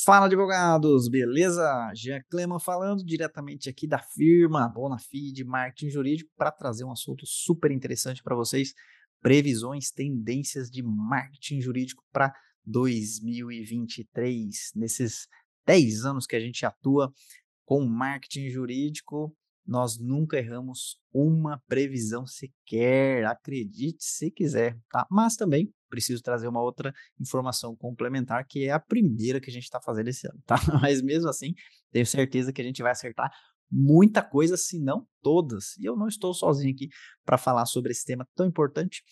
Fala, advogados, beleza? Jean Cleman falando diretamente aqui da firma Bonafide Marketing Jurídico para trazer um assunto super interessante para vocês: previsões, tendências de marketing jurídico para 2023. Nesses 10 anos que a gente atua com marketing jurídico, nós nunca erramos uma previsão sequer, acredite se quiser, tá? Mas também preciso trazer uma outra informação complementar, que é a primeira que a gente está fazendo esse ano, tá? Mas mesmo assim, tenho certeza que a gente vai acertar muita coisa, se não todas. E eu não estou sozinho aqui para falar sobre esse tema tão importante,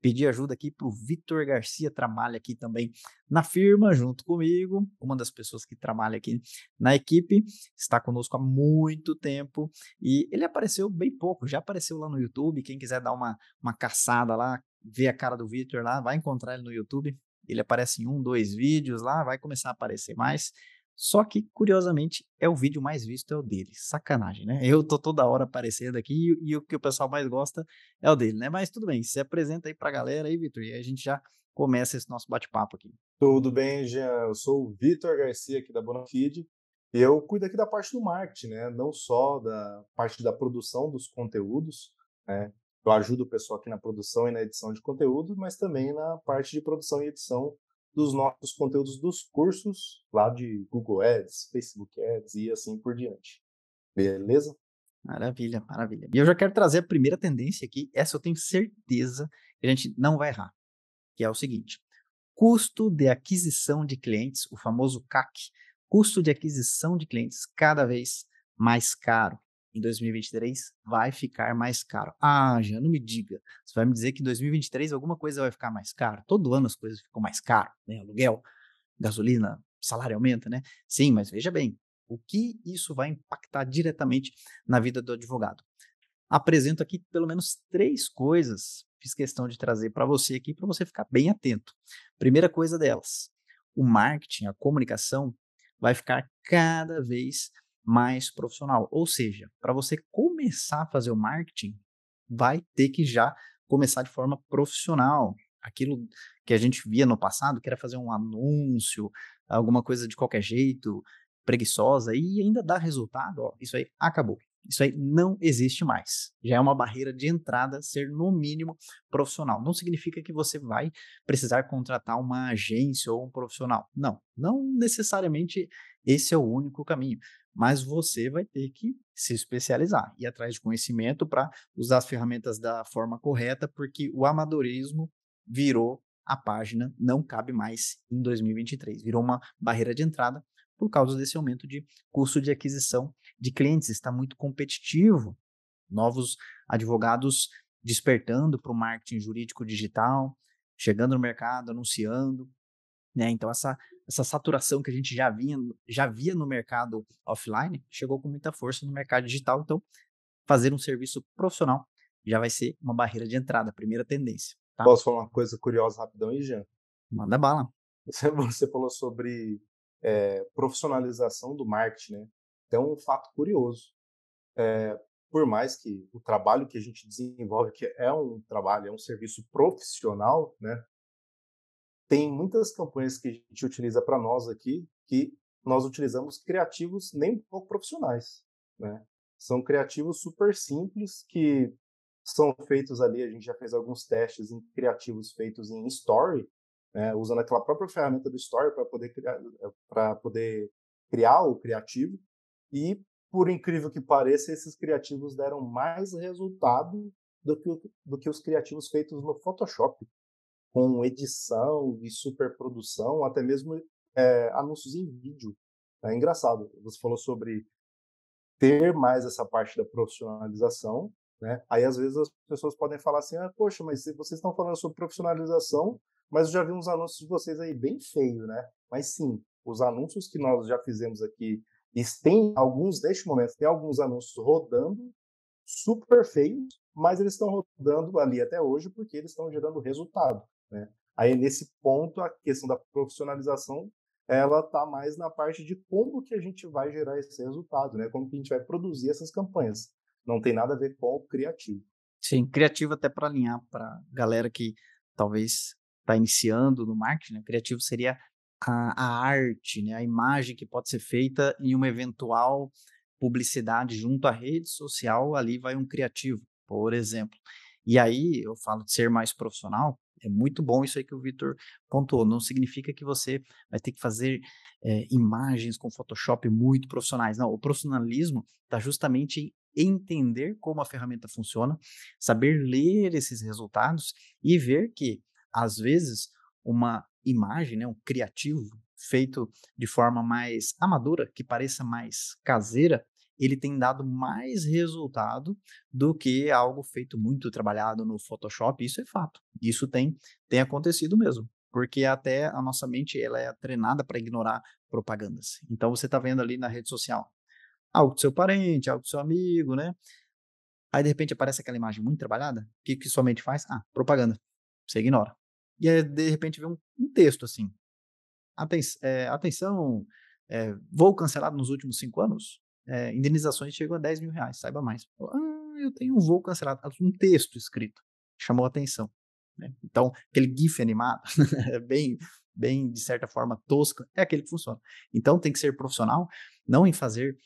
pedir ajuda aqui para o Vitor Garcia, trabalha aqui também na firma, junto comigo, uma das pessoas que trabalha aqui na equipe, está conosco há muito tempo e ele apareceu bem pouco, já apareceu lá no YouTube, quem quiser dar uma, uma caçada lá, ver a cara do Vitor lá, vai encontrar ele no YouTube, ele aparece em um, dois vídeos lá, vai começar a aparecer mais, só que, curiosamente, é o vídeo mais visto é o dele. Sacanagem, né? Eu tô toda hora aparecendo aqui e, e o que o pessoal mais gosta é o dele, né? Mas tudo bem, se apresenta aí pra galera aí, Vitor, e aí a gente já começa esse nosso bate-papo aqui. Tudo bem, Jean? Eu sou o Vitor Garcia aqui da Bonafide. Eu cuido aqui da parte do marketing, né? Não só da parte da produção dos conteúdos, né? Eu ajudo o pessoal aqui na produção e na edição de conteúdo, mas também na parte de produção e edição dos nossos conteúdos dos cursos lá de Google Ads, Facebook Ads e assim por diante. Beleza? Maravilha, maravilha. E eu já quero trazer a primeira tendência aqui, essa eu tenho certeza que a gente não vai errar, que é o seguinte: custo de aquisição de clientes, o famoso CAC, custo de aquisição de clientes cada vez mais caro em 2023 vai ficar mais caro. Ah, já não me diga. Você vai me dizer que em 2023 alguma coisa vai ficar mais caro? Todo ano as coisas ficam mais caro, né? Aluguel, gasolina, salário aumenta, né? Sim, mas veja bem, o que isso vai impactar diretamente na vida do advogado? Apresento aqui pelo menos três coisas, fiz questão de trazer para você aqui, para você ficar bem atento. Primeira coisa delas, o marketing, a comunicação vai ficar cada vez mais profissional. Ou seja, para você começar a fazer o marketing, vai ter que já começar de forma profissional. Aquilo que a gente via no passado, que era fazer um anúncio, alguma coisa de qualquer jeito, preguiçosa e ainda dá resultado, ó, isso aí acabou. Isso aí não existe mais. Já é uma barreira de entrada ser, no mínimo, profissional. Não significa que você vai precisar contratar uma agência ou um profissional. Não, não necessariamente esse é o único caminho mas você vai ter que se especializar, ir atrás de conhecimento para usar as ferramentas da forma correta, porque o amadorismo virou a página, não cabe mais em 2023, virou uma barreira de entrada por causa desse aumento de custo de aquisição de clientes, está muito competitivo, novos advogados despertando para o marketing jurídico digital, chegando no mercado, anunciando, né? Então essa essa saturação que a gente já vinha já via no mercado offline chegou com muita força no mercado digital. Então fazer um serviço profissional já vai ser uma barreira de entrada, primeira tendência. Tá? Posso falar uma coisa curiosa rapidão aí, Jean? Manda bala. Você, você falou sobre é, profissionalização do marketing, né? Então, um fato curioso. É, por mais que o trabalho que a gente desenvolve, que é um trabalho, é um serviço profissional, né? Tem muitas campanhas que a gente utiliza para nós aqui que nós utilizamos criativos nem um pouco profissionais, né? São criativos super simples que são feitos ali, a gente já fez alguns testes em criativos feitos em Story, né, usando aquela própria ferramenta do Story para poder criar para poder criar o criativo e por incrível que pareça, esses criativos deram mais resultado do que, do que os criativos feitos no Photoshop com edição e superprodução, até mesmo é, anúncios em vídeo. É engraçado. Você falou sobre ter mais essa parte da profissionalização, né? Aí às vezes as pessoas podem falar assim, ah, poxa, mas vocês estão falando sobre profissionalização, mas eu já vi uns anúncios de vocês aí bem feio, né? Mas sim, os anúncios que nós já fizemos aqui, tem alguns neste momento, tem alguns anúncios rodando super feios, mas eles estão rodando ali até hoje porque eles estão gerando resultado. Né? Aí, nesse ponto, a questão da profissionalização ela está mais na parte de como que a gente vai gerar esse resultado, né? Como que a gente vai produzir essas campanhas. Não tem nada a ver com o criativo. Sim, criativo até para alinhar para galera que talvez está iniciando no marketing, né? Criativo seria a, a arte, né, a imagem que pode ser feita em uma eventual publicidade junto à rede social, ali vai um criativo, por exemplo. E aí eu falo de ser mais profissional, é muito bom isso aí que o Vitor pontuou. Não significa que você vai ter que fazer é, imagens com Photoshop muito profissionais. Não, o profissionalismo está justamente em entender como a ferramenta funciona, saber ler esses resultados e ver que, às vezes, uma imagem, né, um criativo feito de forma mais amadora, que pareça mais caseira, ele tem dado mais resultado do que algo feito muito trabalhado no Photoshop. Isso é fato. Isso tem, tem acontecido mesmo. Porque até a nossa mente ela é treinada para ignorar propagandas. Então você está vendo ali na rede social algo do seu parente, algo do seu amigo, né? Aí de repente aparece aquela imagem muito trabalhada. O que, que sua mente faz? Ah, propaganda. Você ignora. E aí de repente vê um, um texto assim. Aten é, atenção, é, voo cancelado nos últimos cinco anos é, indenizações chegam a 10 mil reais, saiba mais. Ah, eu tenho um voo cancelado, um texto escrito, chamou atenção. Né? Então, aquele GIF animado, é bem, bem, de certa forma, tosca, é aquele que funciona. Então, tem que ser profissional, não em fazer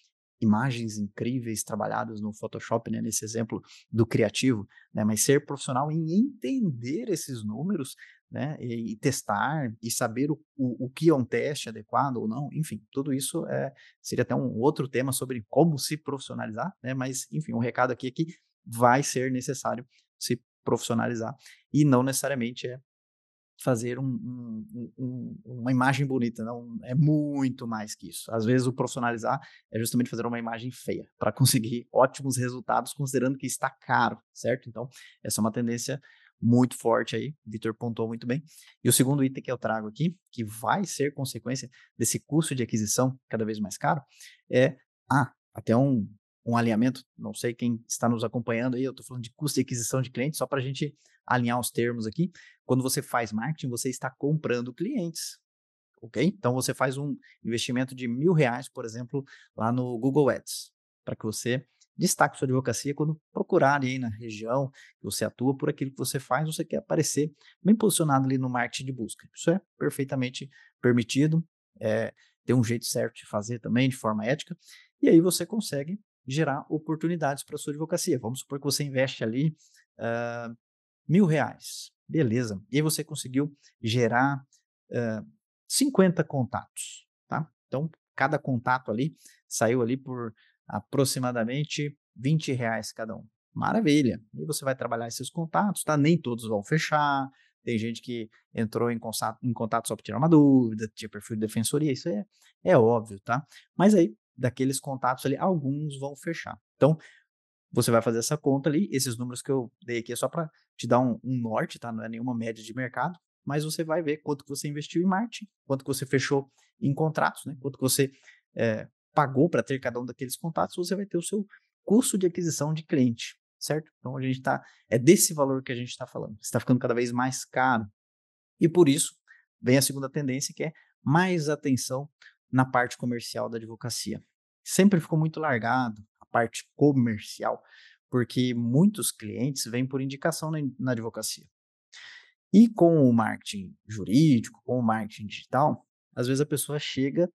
imagens incríveis trabalhadas no Photoshop, né, nesse exemplo do criativo, né, mas ser profissional em entender esses números, né, e, e testar e saber o, o, o, que é um teste adequado ou não, enfim, tudo isso é, seria até um outro tema sobre como se profissionalizar, né, mas enfim, um recado aqui é que vai ser necessário se profissionalizar e não necessariamente é fazer um, um, um, uma imagem bonita, não é muito mais que isso. Às vezes o profissionalizar é justamente fazer uma imagem feia para conseguir ótimos resultados, considerando que está caro, certo? Então essa é uma tendência muito forte aí, o Vitor pontuou muito bem. E o segundo item que eu trago aqui, que vai ser consequência desse custo de aquisição cada vez mais caro, é ah, até um, um alinhamento, não sei quem está nos acompanhando aí, eu estou falando de custo de aquisição de clientes, só para a gente alinhar os termos aqui. Quando você faz marketing, você está comprando clientes, ok? Então você faz um investimento de mil reais, por exemplo, lá no Google Ads, para que você destaque sua advocacia quando procurar aí na região que você atua por aquilo que você faz, você quer aparecer bem posicionado ali no marketing de busca. Isso é perfeitamente permitido, é, tem um jeito certo de fazer também, de forma ética, e aí você consegue gerar oportunidades para sua advocacia. Vamos supor que você investe ali uh, mil reais, beleza, e aí você conseguiu gerar uh, 50 contatos, tá? Então, cada contato ali saiu ali por aproximadamente 20 reais cada um. Maravilha. E você vai trabalhar esses contatos, tá? Nem todos vão fechar. Tem gente que entrou em contato, em contato só para tirar uma dúvida, tinha perfil de defensoria, isso é, é óbvio, tá? Mas aí, daqueles contatos ali, alguns vão fechar. Então, você vai fazer essa conta ali, esses números que eu dei aqui é só para te dar um, um, norte, tá? Não é nenhuma média de mercado, mas você vai ver quanto que você investiu em marketing, quanto que você fechou em contratos, né? Quanto que você é, pagou para ter cada um daqueles contatos, você vai ter o seu custo de aquisição de cliente, certo? Então a gente está, é desse valor que a gente está falando. Está ficando cada vez mais caro. E por isso vem a segunda tendência, que é mais atenção na parte comercial da advocacia. Sempre ficou muito largado a parte comercial, porque muitos clientes vêm por indicação na, na advocacia. E com o marketing jurídico, com o marketing digital, às vezes a pessoa chega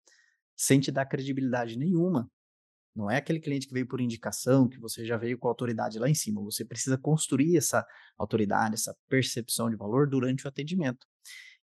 sem te dar credibilidade nenhuma. Não é aquele cliente que veio por indicação, que você já veio com a autoridade lá em cima. Você precisa construir essa autoridade, essa percepção de valor durante o atendimento.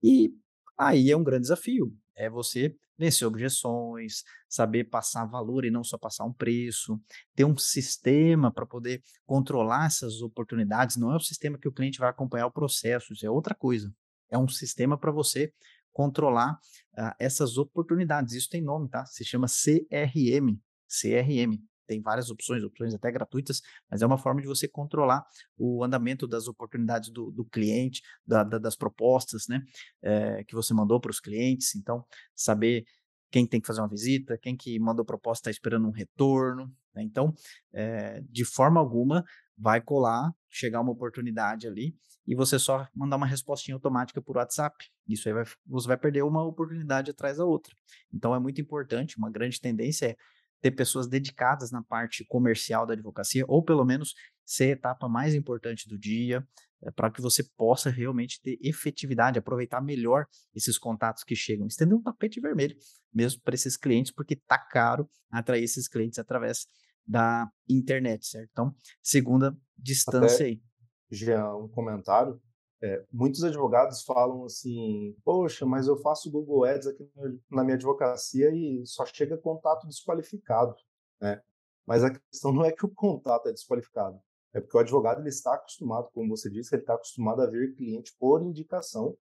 E aí é um grande desafio. É você vencer objeções, saber passar valor e não só passar um preço, ter um sistema para poder controlar essas oportunidades. Não é o sistema que o cliente vai acompanhar o processo, isso é outra coisa. É um sistema para você controlar uh, essas oportunidades. Isso tem nome, tá? Se chama CRM. CRM. Tem várias opções, opções até gratuitas, mas é uma forma de você controlar o andamento das oportunidades do, do cliente, da, da, das propostas, né? É, que você mandou para os clientes. Então, saber quem tem que fazer uma visita, quem que mandou proposta está esperando um retorno. Né? Então, é, de forma alguma, vai colar, chegar uma oportunidade ali e você só mandar uma respostinha automática por WhatsApp. Isso aí vai, você vai perder uma oportunidade atrás da outra. Então é muito importante, uma grande tendência é ter pessoas dedicadas na parte comercial da advocacia, ou pelo menos ser a etapa mais importante do dia, é, para que você possa realmente ter efetividade, aproveitar melhor esses contatos que chegam. Estender um tapete vermelho mesmo para esses clientes, porque tá caro atrair esses clientes através da internet, certo? Então, segunda distância Até, aí. Já um comentário. É, muitos advogados falam assim: Poxa, mas eu faço Google Ads aqui na minha advocacia e só chega contato desqualificado. Né? Mas a questão não é que o contato é desqualificado, é porque o advogado ele está acostumado, como você disse, ele está acostumado a ver cliente por indicação.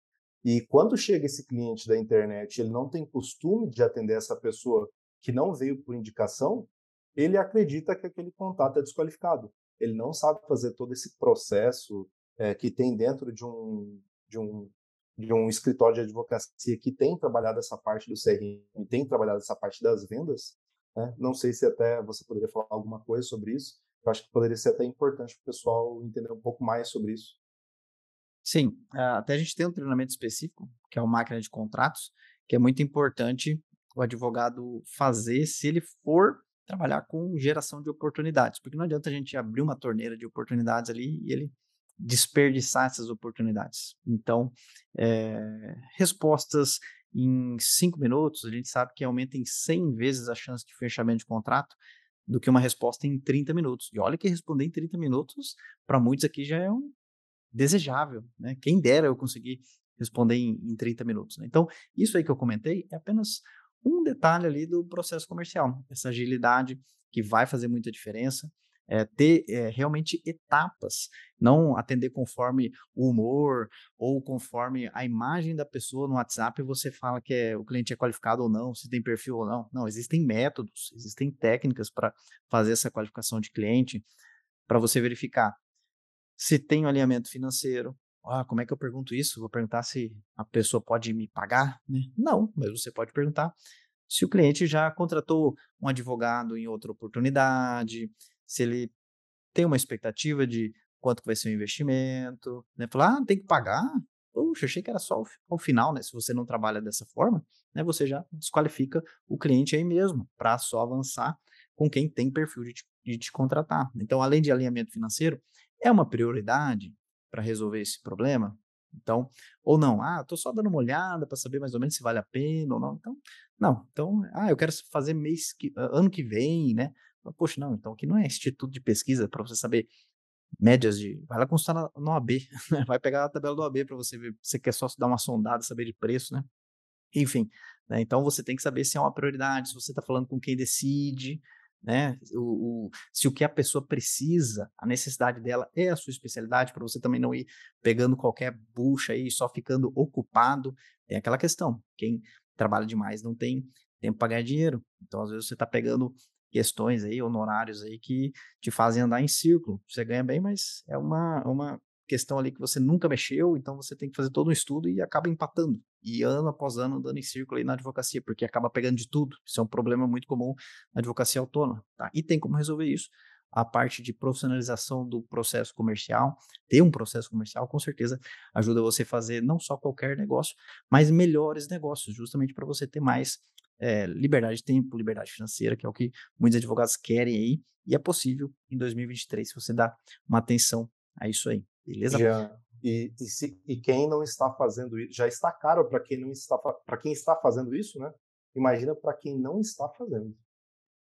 E quando chega esse cliente da internet, ele não tem costume de atender essa pessoa que não veio por indicação, ele acredita que aquele contato é desqualificado. Ele não sabe fazer todo esse processo é, que tem dentro de um, de, um, de um escritório de advocacia que tem trabalhado essa parte do CRM, tem trabalhado essa parte das vendas. Né? Não sei se até você poderia falar alguma coisa sobre isso, eu acho que poderia ser até importante para o pessoal entender um pouco mais sobre isso. Sim, até a gente tem um treinamento específico, que é o máquina de contratos, que é muito importante o advogado fazer se ele for trabalhar com geração de oportunidades, porque não adianta a gente abrir uma torneira de oportunidades ali e ele desperdiçar essas oportunidades. Então, é, respostas em cinco minutos, a gente sabe que aumenta em 100 vezes a chance de fechamento de contrato do que uma resposta em 30 minutos. E olha que responder em 30 minutos, para muitos aqui já é um desejável, né? Quem dera eu conseguir responder em, em 30 minutos. Né? Então, isso aí que eu comentei é apenas um detalhe ali do processo comercial, essa agilidade que vai fazer muita diferença. É, ter é, realmente etapas, não atender conforme o humor ou conforme a imagem da pessoa no WhatsApp você fala que é, o cliente é qualificado ou não, se tem perfil ou não. Não, existem métodos, existem técnicas para fazer essa qualificação de cliente, para você verificar se tem um alinhamento financeiro. Ah, como é que eu pergunto isso? Vou perguntar se a pessoa pode me pagar? Né? Não, mas você pode perguntar se o cliente já contratou um advogado em outra oportunidade, se ele tem uma expectativa de quanto vai ser o investimento, né? Falar, ah, tem que pagar? Puxa, achei que era só o final, né? Se você não trabalha dessa forma, né? Você já desqualifica o cliente aí mesmo, para só avançar com quem tem perfil de te, de te contratar. Então, além de alinhamento financeiro, é uma prioridade para resolver esse problema? Então, ou não, ah, estou só dando uma olhada para saber mais ou menos se vale a pena ou não. Então, não. Então, ah, eu quero fazer mês que, ano que vem, né? Poxa, não, então aqui não é instituto de pesquisa para você saber médias de. Vai lá consultar no OAB, né? vai pegar a tabela do OAB para você ver. Você quer só dar uma sondada, saber de preço, né? Enfim, né? então você tem que saber se é uma prioridade, se você está falando com quem decide, né? O, o, se o que a pessoa precisa, a necessidade dela é a sua especialidade, para você também não ir pegando qualquer bucha aí, só ficando ocupado. Tem aquela questão: quem trabalha demais não tem tempo para ganhar dinheiro. Então, às vezes, você está pegando questões aí, honorários aí que te fazem andar em círculo. Você ganha bem, mas é uma, uma questão ali que você nunca mexeu, então você tem que fazer todo um estudo e acaba empatando. E ano após ano andando em círculo aí na advocacia, porque acaba pegando de tudo. Isso é um problema muito comum na advocacia autônoma. Tá? E tem como resolver isso. A parte de profissionalização do processo comercial, ter um processo comercial, com certeza ajuda você a fazer não só qualquer negócio, mas melhores negócios, justamente para você ter mais é, liberdade de tempo, liberdade financeira, que é o que muitos advogados querem aí, e é possível em 2023 se você dá uma atenção a isso aí, beleza? Já, e, e, se, e quem não está fazendo isso, já está caro para quem não está para quem está fazendo isso, né? Imagina para quem não está fazendo.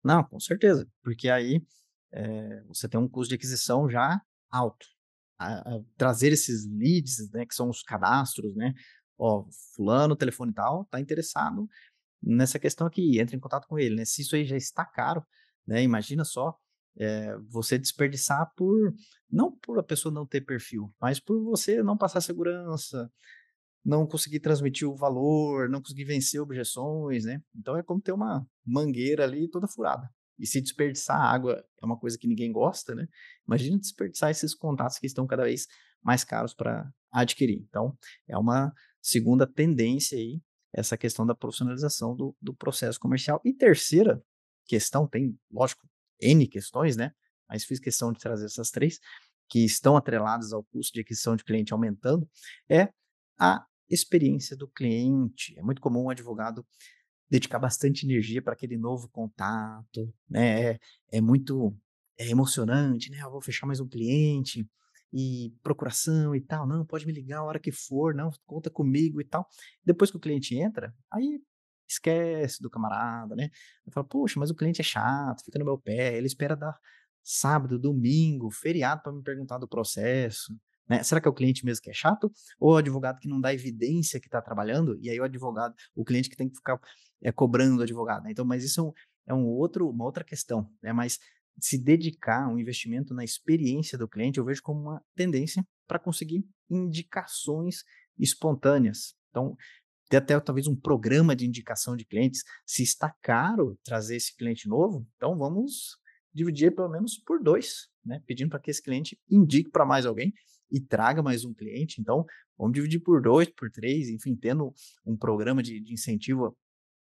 Não, com certeza, porque aí é, você tem um custo de aquisição já alto. A, a, trazer esses leads, né, que são os cadastros, né? Ó, fulano, telefone tal, tá interessado nessa questão aqui, entre em contato com ele, né? Se isso aí já está caro, né? Imagina só é, você desperdiçar por não por a pessoa não ter perfil, mas por você não passar segurança, não conseguir transmitir o valor, não conseguir vencer objeções, né? Então é como ter uma mangueira ali toda furada. E se desperdiçar água é uma coisa que ninguém gosta, né? Imagina desperdiçar esses contatos que estão cada vez mais caros para adquirir. Então, é uma segunda tendência aí essa questão da profissionalização do, do processo comercial. E terceira questão, tem, lógico, N questões, né? Mas fiz questão de trazer essas três, que estão atreladas ao custo de aquisição de cliente aumentando, é a experiência do cliente. É muito comum um advogado dedicar bastante energia para aquele novo contato, né? É, é muito é emocionante, né? Eu vou fechar mais um cliente. e procuração e tal. Não, pode me ligar a hora que for, não, conta comigo e tal. Depois que o cliente entra, aí esquece do camarada, né? Fala, poxa, mas o cliente é chato, fica no meu pé, ele espera dar sábado, domingo, feriado para me perguntar do processo. Né? Será que é o cliente mesmo que é chato? Ou o advogado que não dá evidência que está trabalhando? E aí o advogado, o cliente que tem que ficar é, cobrando o advogado. Né? Então, mas isso é, um, é um outro, uma outra questão. Né? Mas se dedicar um investimento na experiência do cliente, eu vejo como uma tendência para conseguir indicações espontâneas. Então, ter até talvez um programa de indicação de clientes. Se está caro trazer esse cliente novo, então vamos dividir pelo menos por dois, né? Pedindo para que esse cliente indique para mais alguém e traga mais um cliente. Então, vamos dividir por dois, por três, enfim, tendo um programa de, de incentivo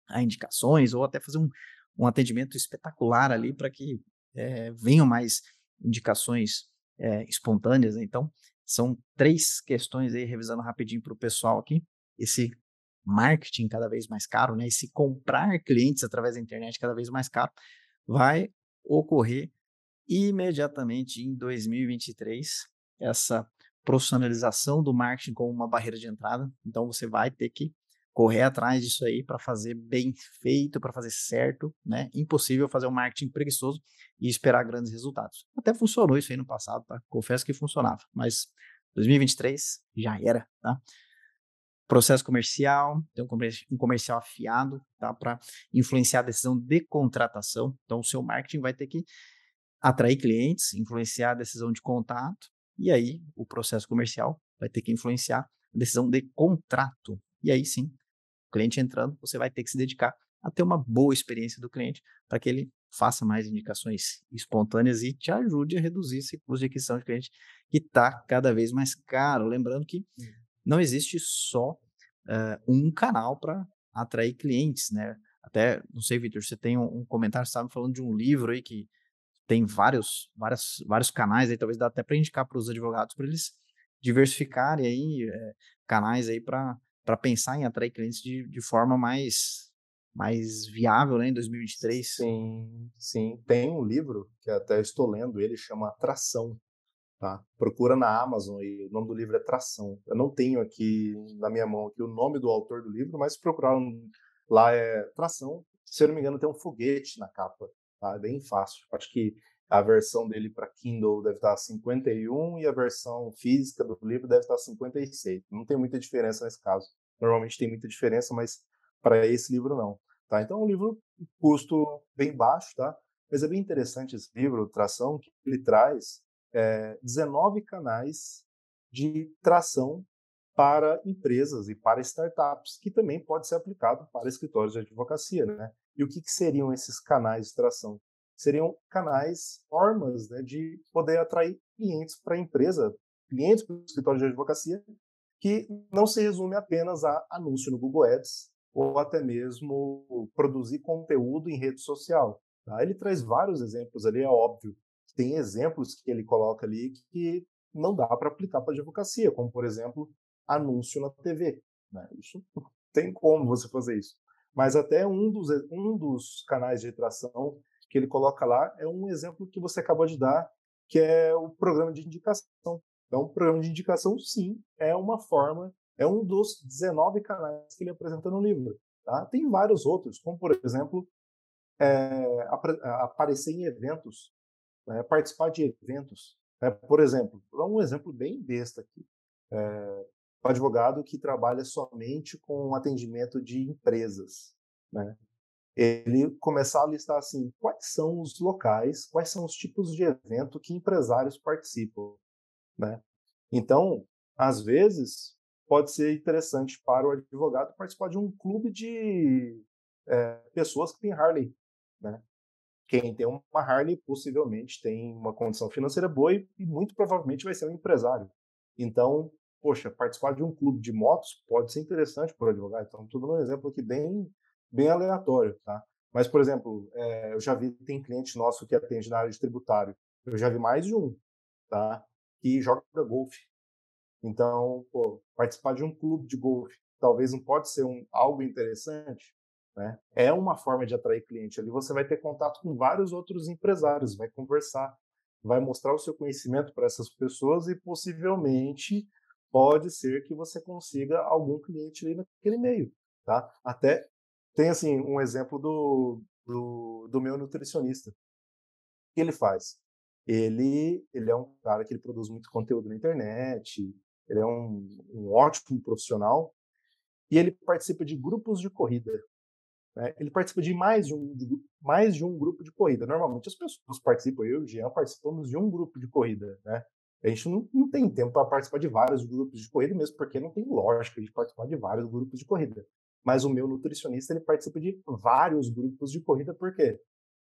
a indicações ou até fazer um, um atendimento espetacular ali para que é, venham mais indicações é, espontâneas. Né? Então, são três questões aí, revisando rapidinho para o pessoal aqui. Esse marketing cada vez mais caro, né? Esse comprar clientes através da internet cada vez mais caro, vai ocorrer imediatamente em 2023 essa profissionalização do marketing como uma barreira de entrada. Então você vai ter que correr atrás disso aí para fazer bem feito, para fazer certo, né? Impossível fazer um marketing preguiçoso e esperar grandes resultados. Até funcionou isso aí no passado, tá? Confesso que funcionava, mas 2023 já era, tá? Processo comercial, tem um comercial afiado, tá? Para influenciar a decisão de contratação. Então, o seu marketing vai ter que atrair clientes, influenciar a decisão de contato, e aí o processo comercial vai ter que influenciar a decisão de contrato. E aí sim, cliente entrando, você vai ter que se dedicar a ter uma boa experiência do cliente para que ele faça mais indicações espontâneas e te ajude a reduzir esse custo de aquisição de cliente que está cada vez mais caro. Lembrando que não existe só uh, um canal para atrair clientes, né? Até, não sei, Vitor, você tem um, comentário, estava falando de um livro aí que tem vários, vários, vários canais aí, talvez dá até para indicar para os advogados para eles diversificarem aí é, canais aí para pensar em atrair clientes de, de forma mais mais viável né, em 2023. Sim, sim. Tem um livro que até estou lendo, ele chama Tração. Tá? Procura na Amazon e o nome do livro é Tração. Eu não tenho aqui na minha mão aqui o nome do autor do livro, mas procurar um, lá é Tração. Se eu não me engano, tem um foguete na capa. Tá? É bem fácil. Acho que a versão dele para Kindle deve estar 51 e a versão física do livro deve estar 56. Não tem muita diferença nesse caso. Normalmente tem muita diferença, mas para esse livro não. Tá? Então, é um livro custo bem baixo, tá? Mas é bem interessante esse livro, Tração, que ele traz é, 19 canais de tração para empresas e para startups, que também pode ser aplicado para escritórios de advocacia, né? E o que, que seriam esses canais de tração? Seriam canais, formas né, de poder atrair clientes para a empresa, clientes para o escritório de advocacia, que não se resume apenas a anúncio no Google Ads ou até mesmo produzir conteúdo em rede social. Tá? Ele traz vários exemplos ali, é óbvio. Tem exemplos que ele coloca ali que não dá para aplicar para advocacia, como, por exemplo, anúncio na TV. Né? Isso tem como você fazer isso. Mas até um dos, um dos canais de tração que ele coloca lá é um exemplo que você acabou de dar, que é o programa de indicação. Então, o programa de indicação, sim, é uma forma, é um dos 19 canais que ele apresenta no livro. Tá? Tem vários outros, como, por exemplo, é, aparecer em eventos, né? participar de eventos. Né? Por exemplo, um exemplo bem besta aqui. É, o advogado que trabalha somente com atendimento de empresas, né? Ele começar a listar assim, quais são os locais, quais são os tipos de evento que empresários participam, né? Então, às vezes, pode ser interessante para o advogado participar de um clube de é, pessoas que têm Harley, né? Quem tem uma Harley possivelmente tem uma condição financeira boa e, e muito provavelmente vai ser um empresário. Então, poxa, participar de um clube de motos pode ser interessante para o advogado. Então, tudo um exemplo aqui bem, bem aleatório, tá? Mas, por exemplo, é, eu já vi, tem cliente nosso que atende na área de tributário. Eu já vi mais de um, tá? Que joga golfe. Então, pô, participar de um clube de golfe talvez não pode ser um, algo interessante, né? É uma forma de atrair cliente. Ali você vai ter contato com vários outros empresários, vai conversar. vai mostrar o seu conhecimento para essas pessoas e possivelmente pode ser que você consiga algum cliente ali naquele meio, tá? Até tem assim um exemplo do, do, do meu nutricionista. O que ele faz? Ele, ele é um cara que produz muito conteúdo na internet, ele é um, um ótimo profissional e ele participa de grupos de corrida. Né? Ele participa de mais de, um, de mais de um grupo de corrida. Normalmente as pessoas participam, eu e o Jean participamos de um grupo de corrida. Né? A gente não, não tem tempo para participar de vários grupos de corrida, mesmo porque não tem lógica de participar de vários grupos de corrida. Mas o meu nutricionista ele participa de vários grupos de corrida, por quê?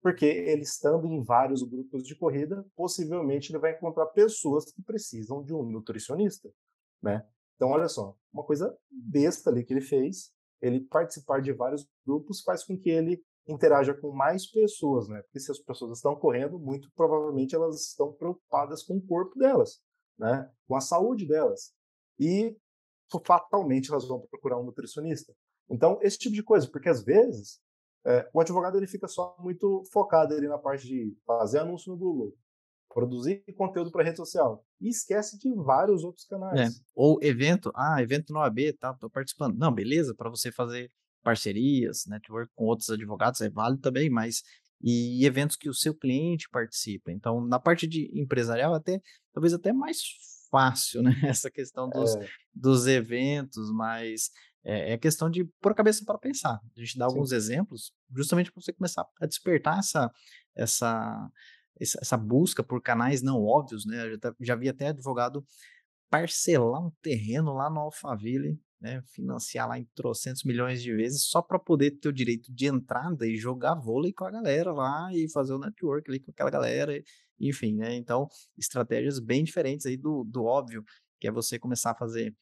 Porque ele estando em vários grupos de corrida, possivelmente ele vai encontrar pessoas que precisam de um nutricionista, né? Então, olha só, uma coisa besta ali que ele fez, ele participar de vários grupos faz com que ele interaja com mais pessoas, né? Porque se as pessoas estão correndo, muito provavelmente elas estão preocupadas com o corpo delas, né? Com a saúde delas. E fatalmente elas vão procurar um nutricionista. Então, esse tipo de coisa, porque às vezes é, o advogado ele fica só muito focado ali na parte de fazer anúncio no Google, produzir conteúdo para rede social e esquece de vários outros É. canais. Ou evento, ah, evento no OAB, tá, tô participando. Não, beleza, para você fazer parcerias, network com outros advogados é válido também, mas e eventos que o seu cliente participa. Então, na parte de empresarial, até talvez até mais fácil, né? Essa questão dos, É, dos eventos, mas é, é questão de pôr a cabeça para pensar. A gente dá sim. alguns exemplos, justamente para você começar a despertar essa, essa, essa, busca por canais não óbvios, né? Eu já, tá- já vi até advogado parcelar um terreno lá no Alphaville, né? Financiar lá em trocentos milhões de vezes só para poder ter o direito de entrada e jogar vôlei com a galera lá e fazer o network ali com aquela galera, enfim, né? Então, estratégias bem diferentes aí do, do óbvio, que é você começar a fazer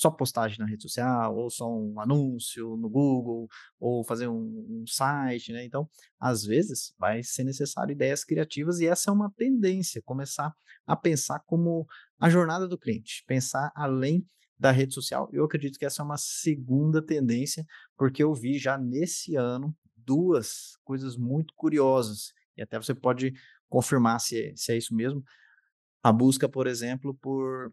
só postagem na rede social, ou só um anúncio no Google, ou fazer um, um site, né? Então, às vezes, vai ser necessário ideias criativas e essa é uma tendência, começar a pensar como a jornada do cliente, pensar além da rede social. Eu acredito que essa é uma segunda tendência, porque eu vi já nesse ano duas coisas muito curiosas, e até você pode confirmar se é, se é isso mesmo. A busca, por exemplo, por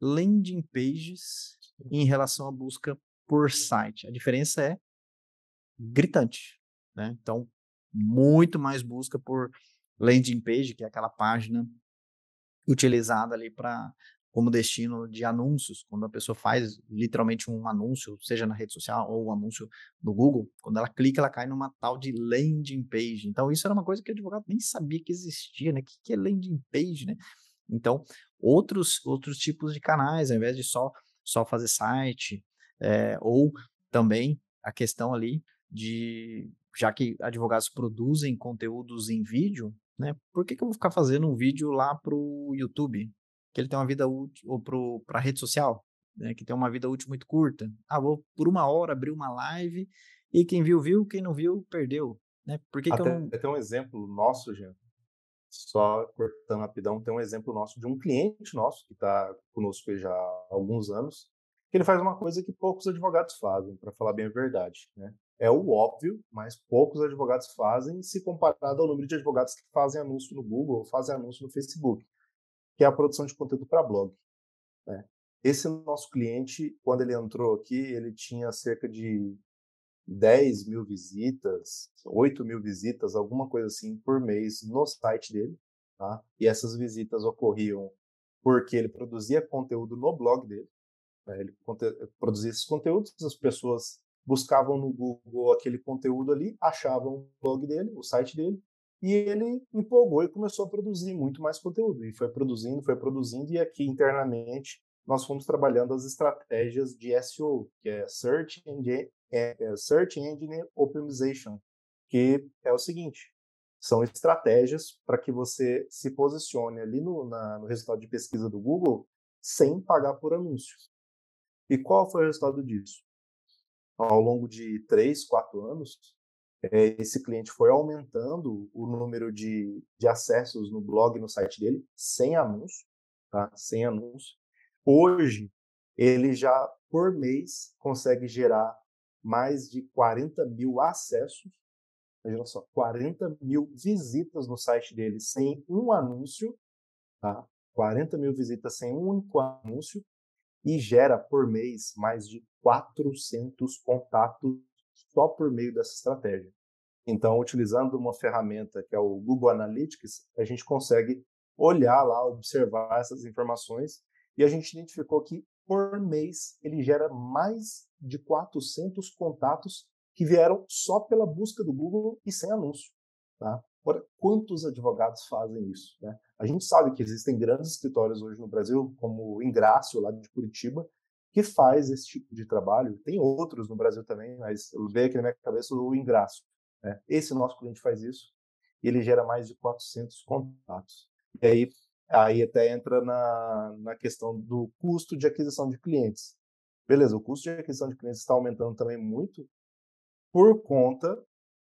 landing pages em relação à busca por site. A diferença é gritante, né? Então, muito mais busca por landing page, que é aquela página utilizada ali para como destino de anúncios, quando a pessoa faz literalmente um anúncio, seja na rede social ou um anúncio no Google, quando ela clica, ela cai numa tal de landing page. Então, isso era uma coisa que o advogado nem sabia que existia, né? O que que é landing page, né? Então, outros outros tipos de canais, ao invés de só só fazer site, eh, ou também a questão ali de já que advogados produzem conteúdos em vídeo, né? Por que que eu vou ficar fazendo um vídeo lá para o YouTube? Que ele tem uma vida útil, ou para a rede social, né? Que tem uma vida útil muito curta. Ah, vou por uma hora abrir uma live e quem viu, viu, quem não viu, perdeu, né? Por que que eu Até não. tem um exemplo nosso, Jean, só cortando rapidão, tem um exemplo nosso de um cliente nosso que está conosco já há alguns anos, que ele faz uma coisa que poucos advogados fazem, para falar bem a verdade, né? É o óbvio, mas poucos advogados fazem se comparado ao número de advogados que fazem anúncio no Google ou fazem anúncio no Facebook, que é a produção de conteúdo para blog. né? Esse nosso cliente, quando ele entrou aqui, ele tinha cerca de 10 mil visitas, 8 mil visitas, alguma coisa assim, por mês no site dele. Tá? E essas visitas ocorriam porque ele produzia conteúdo no blog dele. né? Ele produzia esses conteúdos, as pessoas buscavam no Google aquele conteúdo ali, achavam o blog dele, o site dele, e ele empolgou e começou a produzir muito mais conteúdo. E foi produzindo, foi produzindo, e aqui internamente nós fomos trabalhando as estratégias de SEO, que é Search Engine, é, é Search Engine Optimization, que é o seguinte: são estratégias para que você se posicione ali no, na- no resultado de pesquisa do Google sem pagar por anúncio. E qual foi o resultado disso? Ao longo de três, quatro anos, eh, esse cliente foi aumentando o número de, de acessos no blog, no site dele, sem anúncio, tá? Sem anúncio. Hoje, ele já, por mês, consegue gerar mais de 40 mil acessos imagina só, 40 mil visitas no site dele sem um anúncio, tá? 40 mil visitas sem um único anúncio e gera por mês mais de 400 contatos só por meio dessa estratégia. Então, utilizando uma ferramenta que é o Google Analytics, a gente consegue olhar lá, observar essas informações e a gente identificou que por mês ele gera mais de 400 contatos que vieram só pela busca do Google e sem anúncio. Tá? Agora, quantos advogados fazem isso? Né? A gente sabe que existem grandes escritórios hoje no Brasil, como o Ingrácio, lá de Curitiba, que faz esse tipo de trabalho. Tem outros no Brasil também, mas eu vejo aqui na minha cabeça o Ingrácio. Né? Esse nosso cliente faz isso e ele gera mais de 400 contatos. E aí, aí até entra na, na questão do custo de aquisição de clientes. Beleza, o custo de aquisição de clientes está aumentando também muito por conta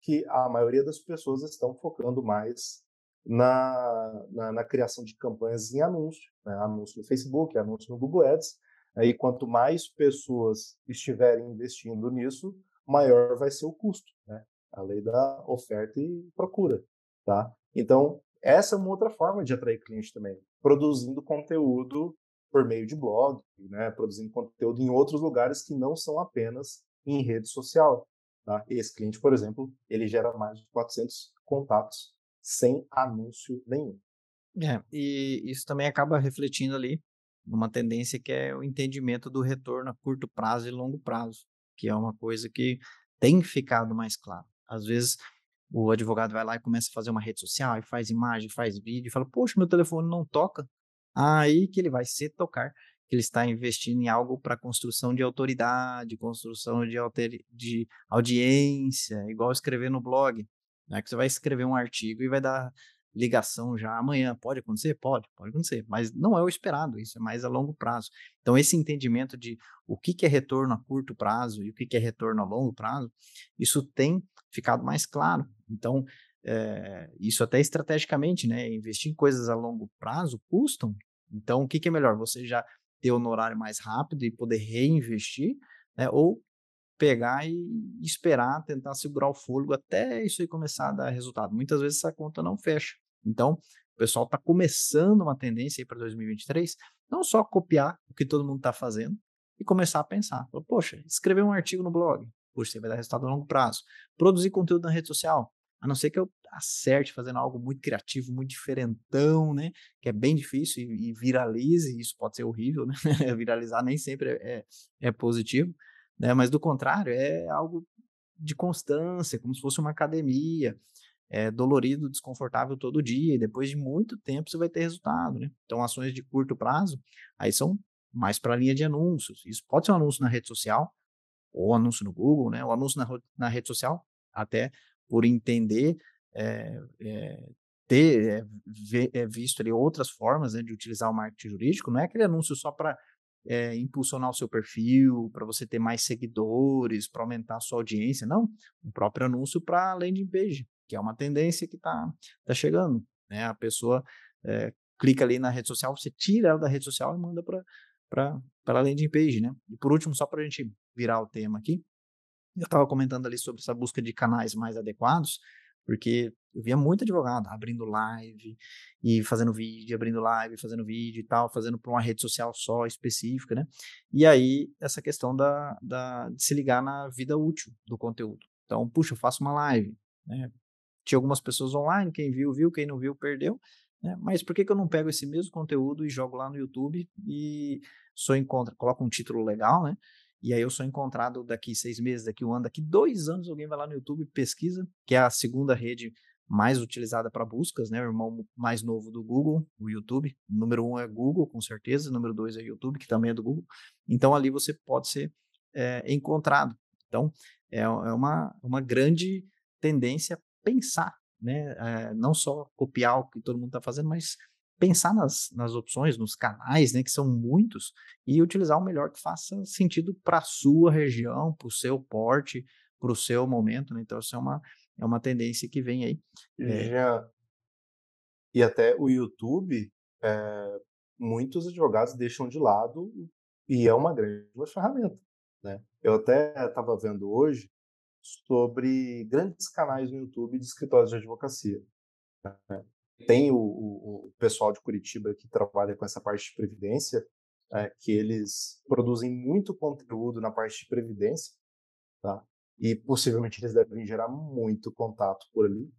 que a maioria das pessoas estão focando mais na, na, na criação de campanhas em anúncio, né? anúncio no Facebook, anúncio no Google Ads. Aí, quanto mais pessoas estiverem investindo nisso, maior vai ser o custo, né? A lei da oferta e procura, tá? Então, essa é uma outra forma de atrair cliente também, produzindo conteúdo por meio de blog, né? Produzindo conteúdo em outros lugares que não são apenas em rede social. Tá? Esse cliente, por exemplo, ele gera mais de 400 contatos sem anúncio nenhum. É, e isso também acaba refletindo ali numa tendência que é o entendimento do retorno a curto prazo e longo prazo, que é uma coisa que tem ficado mais claro. Às vezes o advogado vai lá e começa a fazer uma rede social, e faz imagem, faz vídeo, e fala, poxa, meu telefone não toca. Aí que ele vai se tocar que ele está investindo em algo para construção de autoridade, construção de, de audiência, igual escrever no blog. Né? Que você vai escrever um artigo e vai dar ligação já amanhã. Pode acontecer? Pode, pode acontecer, mas não é o esperado, isso é mais a longo prazo. Então, esse entendimento de o que, é retorno a curto prazo e o que é retorno a longo prazo, isso tem ficado mais claro. Então, é, isso até estrategicamente, né? Investir em coisas a longo prazo custam. Então, o que, que é melhor? Você já ter honorário mais rápido e poder reinvestir, né? ou pegar e esperar, tentar segurar o fôlego até isso aí começar a dar resultado. Muitas vezes essa conta não fecha. Então, o pessoal está começando uma tendência para 2023, não só copiar o que todo mundo está fazendo e começar a pensar, poxa, escrever um artigo no blog, poxa, você vai dar resultado a longo prazo. Produzir conteúdo na rede social, a não ser que eu acerte fazendo algo muito criativo, muito diferentão, né? Que é bem difícil e, e viralize, isso pode ser horrível, né? Viralizar nem sempre é, é, é positivo, né? Mas do contrário, é algo de constância, como se fosse uma academia, é dolorido, desconfortável todo dia, e depois de muito tempo você vai ter resultado, né? Então, ações de curto prazo, aí são mais para a linha de anúncios. Isso pode ser um anúncio na rede social, ou anúncio no Google, né? O anúncio na, na rede social, até por entender, é, é, ter é, visto ali outras formas né, de utilizar o marketing jurídico, não é aquele anúncio só para é, impulsionar o seu perfil, para você ter mais seguidores, para aumentar a sua audiência, não. Um próprio anúncio para landing page, que é uma tendência que está tá chegando. Né? A pessoa é, clica ali na rede social, você tira ela da rede social e manda para a landing page. Né? E por último, só para a gente virar o tema aqui, eu estava comentando ali sobre essa busca de canais mais adequados, porque eu via muito advogado abrindo live e fazendo vídeo, abrindo live, fazendo vídeo e tal, fazendo para uma rede social só específica, né? E aí, essa questão da, da, de se ligar na vida útil do conteúdo. Então, puxa, eu faço uma live, né? Tinha algumas pessoas online, quem viu, viu, quem não viu, perdeu. Né? Mas por que, que eu não pego esse mesmo conteúdo e jogo lá no YouTube e só encontro, coloco um título legal, né? E aí eu sou encontrado daqui seis meses, daqui um ano, daqui dois anos, alguém vai lá no YouTube pesquisa, que é a segunda rede mais utilizada para buscas, né? O irmão mais novo do Google, o YouTube. Número um é Google, com certeza. Número dois é YouTube, que também é do Google. Então ali você pode ser é, encontrado. Então é, é uma, uma grande tendência pensar, né? É, não só copiar o que todo mundo está fazendo, mas pensar nas, nas opções, nos canais, né, que são muitos, e utilizar o melhor que faça sentido para a sua região, para o seu porte, para o seu momento. Né? Então, isso é uma, é uma tendência que vem aí. É... E até o YouTube, é, muitos advogados deixam de lado e é uma grande ferramenta. Né? Eu até estava vendo hoje sobre grandes canais no YouTube de escritórios de advocacia. Né? Tem o, o, pessoal de Curitiba que trabalha com essa parte de previdência, é, que eles produzem muito conteúdo na parte de previdência, tá? E possivelmente eles devem gerar muito contato por ali,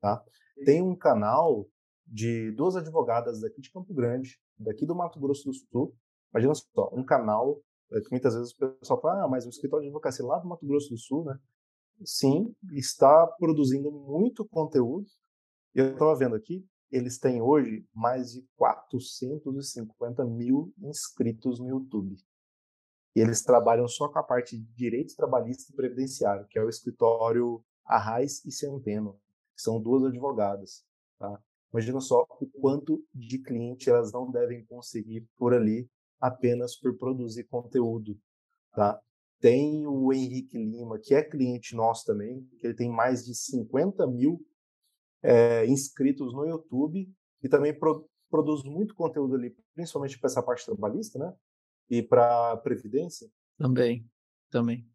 tá? Tem um canal de duas advogadas daqui de Campo Grande, daqui do Mato Grosso do Sul. Imagina só, um canal é, que muitas vezes o pessoal fala, ah, mas o escritório de advocacia lá do Mato Grosso do Sul, né? Sim, está produzindo muito conteúdo. Eu estava vendo aqui, eles têm hoje mais de 450 mil inscritos no YouTube. E eles trabalham só com a parte de direitos trabalhistas e previdenciário, que é o escritório Arraes e Centeno, que são duas advogadas. Tá? Imagina só o quanto de cliente elas não devem conseguir por ali apenas por produzir conteúdo. Tá? Tem o Henrique Lima, que é cliente nosso também, que ele tem mais de 50 mil é, inscritos no YouTube e também pro, produz muito conteúdo ali, principalmente para essa parte trabalhista, né? E para previdência. Também, também.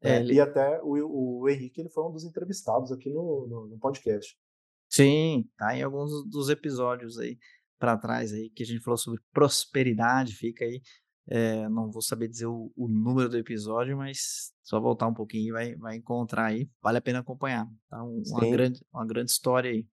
É, ele... E até o, o, Henrique ele foi um dos entrevistados aqui no, no, no podcast. Sim, tá em alguns dos episódios aí para trás aí que a gente falou sobre prosperidade, fica aí é, não vou saber dizer o, o, número do episódio, mas só voltar um pouquinho e vai, vai encontrar aí. Vale a pena acompanhar. Tá? uma, grande, uma grande história aí.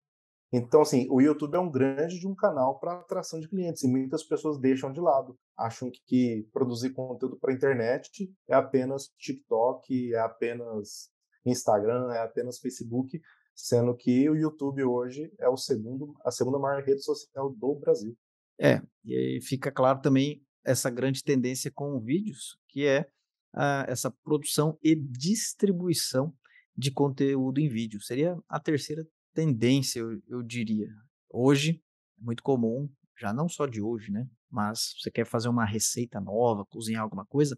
Então, assim, o YouTube é um grande de um canal para atração de clientes e muitas pessoas deixam de lado. Acham que, que produzir conteúdo para internet é apenas TikTok, é apenas Instagram, é apenas Facebook, sendo que o YouTube hoje é o segundo, a segunda maior rede social do Brasil. É, e aí fica claro também essa grande tendência com vídeos, que é a, essa produção e distribuição de conteúdo em vídeo. Seria a terceira tendência, eu, eu diria. Hoje, é muito comum, já não só de hoje, né? Mas você quer fazer uma receita nova, cozinhar alguma coisa,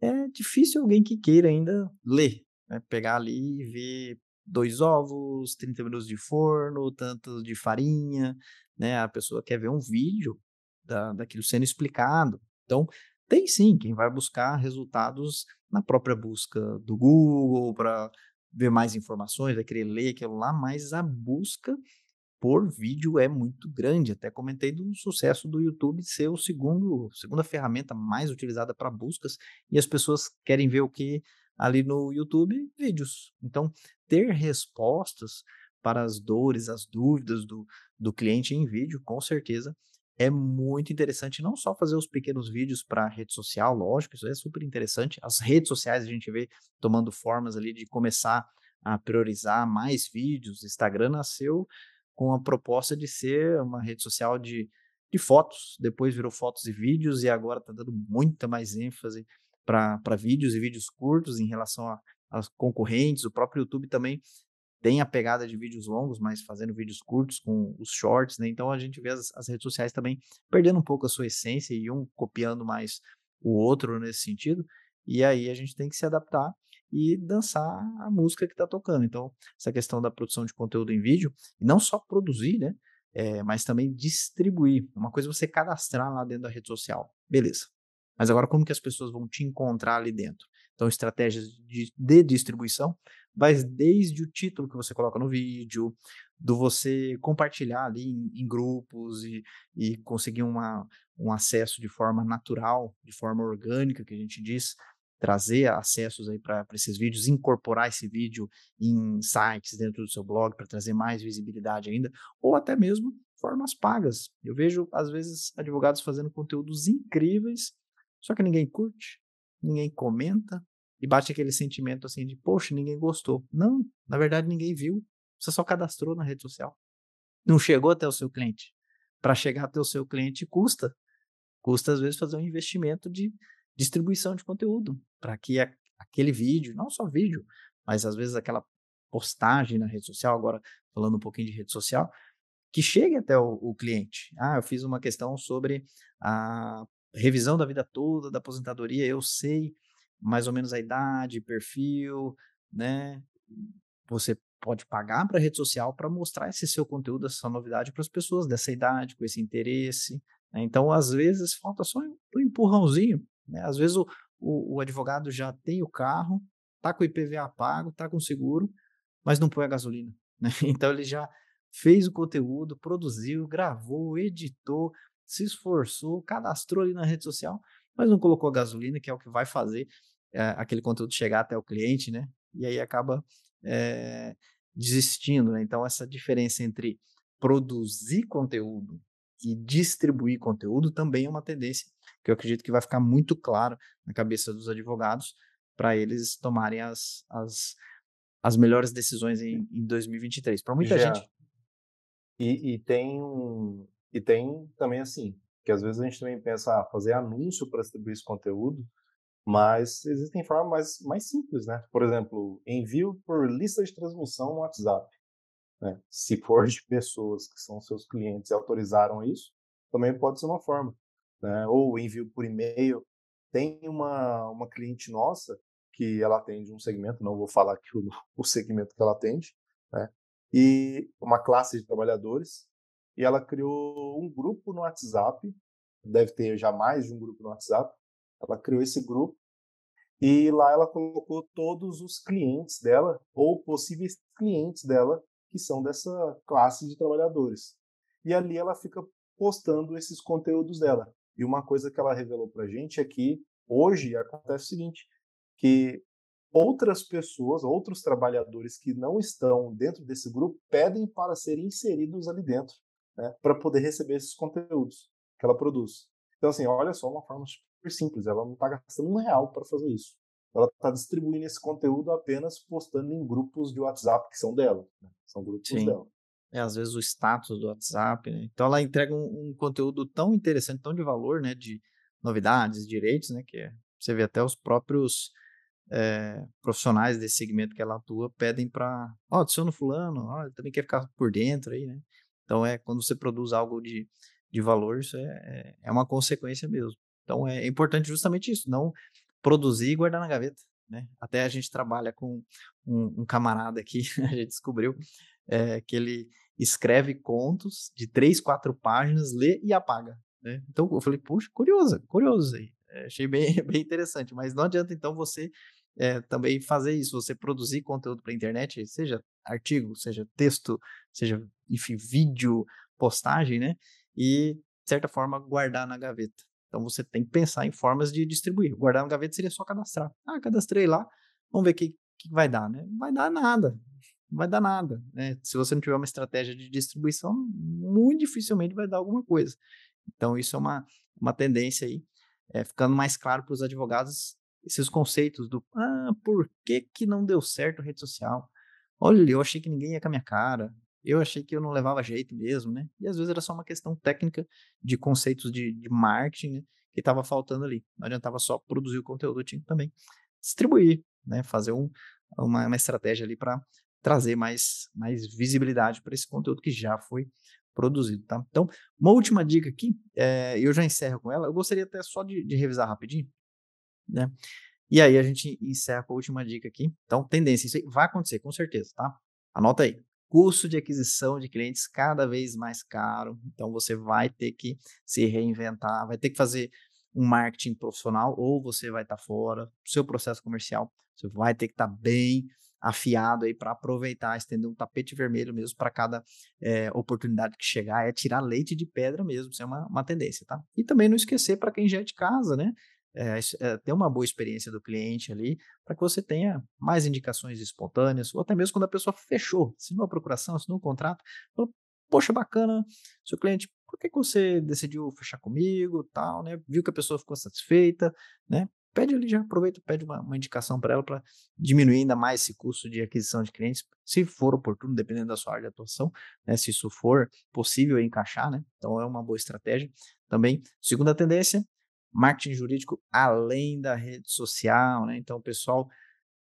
é difícil alguém que queira ainda ler, né? pegar ali e ver dois ovos, 30 minutos de forno, tanto de farinha, né? A pessoa quer ver um vídeo da, daquilo sendo explicado. Então, tem sim quem vai buscar resultados na própria busca do Google para ver mais informações, vai querer ler aquilo lá, mas a busca por vídeo é muito grande. Até comentei do sucesso do YouTube ser o segundo, segunda ferramenta mais utilizada para buscas e as pessoas querem ver o que ali no YouTube? Vídeos. Então, ter respostas para as dores, as dúvidas do, do cliente em vídeo, com certeza é muito interessante não só fazer os pequenos vídeos para rede social, lógico, isso é super interessante. As redes sociais a gente vê tomando formas ali de começar a priorizar mais vídeos. Instagram nasceu com a proposta de ser uma rede social de, de fotos, depois virou fotos e vídeos e agora está dando muita mais ênfase para vídeos e vídeos curtos em relação a, concorrentes. O próprio YouTube também tem a pegada de vídeos longos, mas fazendo vídeos curtos com os shorts, né? Então a gente vê as, as, redes sociais também perdendo um pouco a sua essência e um copiando mais o outro nesse sentido. E aí a gente tem que se adaptar e dançar a música que está tocando. Então, essa questão da produção de conteúdo em vídeo, não só produzir, né? É, mas também distribuir. Uma coisa é você cadastrar lá dentro da rede social. Beleza. Mas agora, como que as pessoas vão te encontrar ali dentro? Então, estratégias de, de distribuição vai desde o título que você coloca no vídeo, do você compartilhar ali em, em grupos e, e conseguir uma, um acesso de forma natural, de forma orgânica, que a gente diz, trazer acessos aí para esses vídeos, incorporar esse vídeo em sites dentro do seu blog para trazer mais visibilidade ainda, ou até mesmo formas pagas. Eu vejo, às vezes, advogados fazendo conteúdos incríveis, só que ninguém curte, ninguém comenta, e bate aquele sentimento assim de, poxa, ninguém gostou. Não, na verdade ninguém viu. Você só cadastrou na rede social. Não chegou até o seu cliente. Para chegar até o seu cliente custa. Custa às vezes fazer um investimento de distribuição de conteúdo para que a, aquele vídeo, não só vídeo, mas às vezes aquela postagem na rede social, agora falando um pouquinho de rede social, que chegue até o, o cliente. Ah, eu fiz uma questão sobre a revisão da vida toda da aposentadoria, eu sei mais ou menos a idade, perfil, né? Você pode pagar para a rede social para mostrar esse seu conteúdo, essa novidade para as pessoas dessa idade, com esse interesse. Né? Então, às vezes, falta só um empurrãozinho. Né? Às vezes, o, o, o, advogado já tem o carro, tá com o IPVA pago, tá com seguro, mas não põe a gasolina. Né? Então ele já fez o conteúdo, produziu, gravou, editou, se esforçou, cadastrou ali na rede social, mas não colocou a gasolina, que é o que vai fazer é, aquele conteúdo chegar até o cliente, né? E aí acaba é, desistindo, né? Então essa diferença entre produzir conteúdo e distribuir conteúdo também é uma tendência que eu acredito que vai ficar muito claro na cabeça dos advogados para eles tomarem as, as, as melhores decisões em, em 2023. Para muita Já. gente. E, e, tem e tem também assim, que às vezes a gente também pensa ah, fazer anúncio para distribuir esse conteúdo, mas existem formas mais, mais simples, né? Por exemplo, envio por lista de transmissão no WhatsApp. Né? Se for de pessoas que são seus clientes e autorizaram isso, também pode ser uma forma. Né? Ou envio por e-mail. Tem uma, uma cliente nossa que ela atende um segmento, não vou falar aqui o, o segmento que ela atende, né? e uma classe de trabalhadores, e ela criou um grupo no WhatsApp, deve ter já mais de um grupo no WhatsApp, ela criou esse grupo, e lá ela colocou todos os clientes dela, ou possíveis clientes dela, que são dessa classe de trabalhadores. E ali ela fica postando esses conteúdos dela. E uma coisa que ela revelou para a gente é que hoje acontece o seguinte, que outras pessoas, outros trabalhadores que não estão dentro desse grupo pedem para serem inseridos ali dentro, né, para poder receber esses conteúdos que ela produz. Então, assim, olha só, uma forma super simples, ela não está gastando um real para fazer isso ela está distribuindo esse conteúdo apenas postando em grupos de WhatsApp que são dela. Né? São grupos Sim. dela. É, às vezes o status do WhatsApp, né? Então ela entrega um, um, conteúdo tão interessante, tão de valor, né? De novidades, direitos, né? Que é, você vê até os próprios é, profissionais desse segmento que ela atua pedem para, ó, oh, adiciona fulano, ó, ele também quer ficar por dentro aí, né? Então é quando você produz algo de, de valor, isso é, é, é uma consequência mesmo. Então é importante justamente isso, não produzir e guardar na gaveta. Né? Até a gente trabalha com um, um camarada aqui, a gente descobriu é, que ele escreve contos de três, quatro páginas, lê e apaga. Né? Então eu falei, puxa, curioso, curioso aí. É, achei bem, bem interessante, mas não adianta então você é, também fazer isso, você produzir conteúdo para a internet, seja artigo, seja texto, seja, enfim, vídeo, postagem, né? E, de certa forma, guardar na gaveta. Então você tem que pensar em formas de distribuir. Guardar no gaveta seria só cadastrar. Ah, cadastrei lá, vamos ver o que, que vai dar, né? Não vai dar nada. Não vai dar nada. Né? Se você não tiver uma estratégia de distribuição, muito dificilmente vai dar alguma coisa. Então, isso é uma, uma tendência aí, é, ficando mais claro para os advogados esses conceitos do ah, por que, que não deu certo a rede social? Olha, eu achei que ninguém ia com a minha cara, eu achei que eu não levava jeito mesmo, né? E às vezes era só uma questão técnica de conceitos de, de marketing, né? Que estava faltando ali. Não adiantava só produzir o conteúdo, tinha que também distribuir, né? Fazer um, uma, uma estratégia ali para trazer mais, mais visibilidade para esse conteúdo que já foi produzido, tá? Então, uma última dica aqui, é, eu já encerro com ela, eu gostaria até só de, de revisar rapidinho, né? E aí a gente encerra com a última dica aqui. Então, tendência, isso vai acontecer, com certeza, tá? Anota aí custo de aquisição de clientes cada vez mais caro. Então você vai ter que se reinventar, vai ter que fazer um marketing profissional ou você vai estar tá fora, seu processo comercial, você vai ter que estar tá bem afiado aí para aproveitar, estender um tapete vermelho mesmo para cada é, oportunidade que chegar, é tirar leite de pedra mesmo, isso é uma, uma tendência, tá? E também não esquecer para quem já é de casa, né? É, é, ter uma boa experiência do cliente ali, para que você tenha mais indicações espontâneas, ou até mesmo quando a pessoa fechou, assinou a procuração, assinou o contrato, falou, poxa, bacana, seu cliente, por que, que você decidiu fechar comigo, tal, né? Viu que a pessoa ficou satisfeita, né? Pede ali, já aproveita, pede uma, uma indicação para ela para diminuir ainda mais esse custo de aquisição de clientes, se for oportuno, dependendo da sua área de atuação, né? Se isso for possível encaixar, né? Então é uma boa estratégia. Também, segunda tendência, marketing jurídico além da rede social, né? Então, o pessoal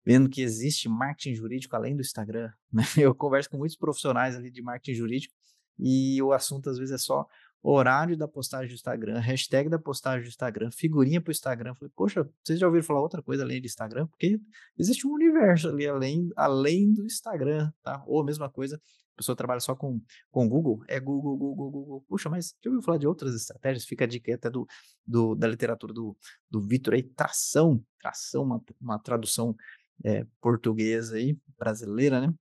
vendo que existe marketing jurídico além do Instagram, né? Eu converso com muitos profissionais ali de marketing jurídico e o assunto às vezes é só horário da postagem do Instagram, hashtag da postagem do Instagram, figurinha para o Instagram. Falei, poxa, vocês já ouviram falar outra coisa além do Instagram? Porque existe um universo ali além, além do Instagram, tá? Ou a mesma coisa, a pessoa trabalha só com, com Google, é Google, Google, Google. Puxa, mas já ouviu falar de outras estratégias? Fica a dica até do, do, da literatura do, do Vitor aí, tração, tração, uma, uma tradução é, portuguesa aí, brasileira, né?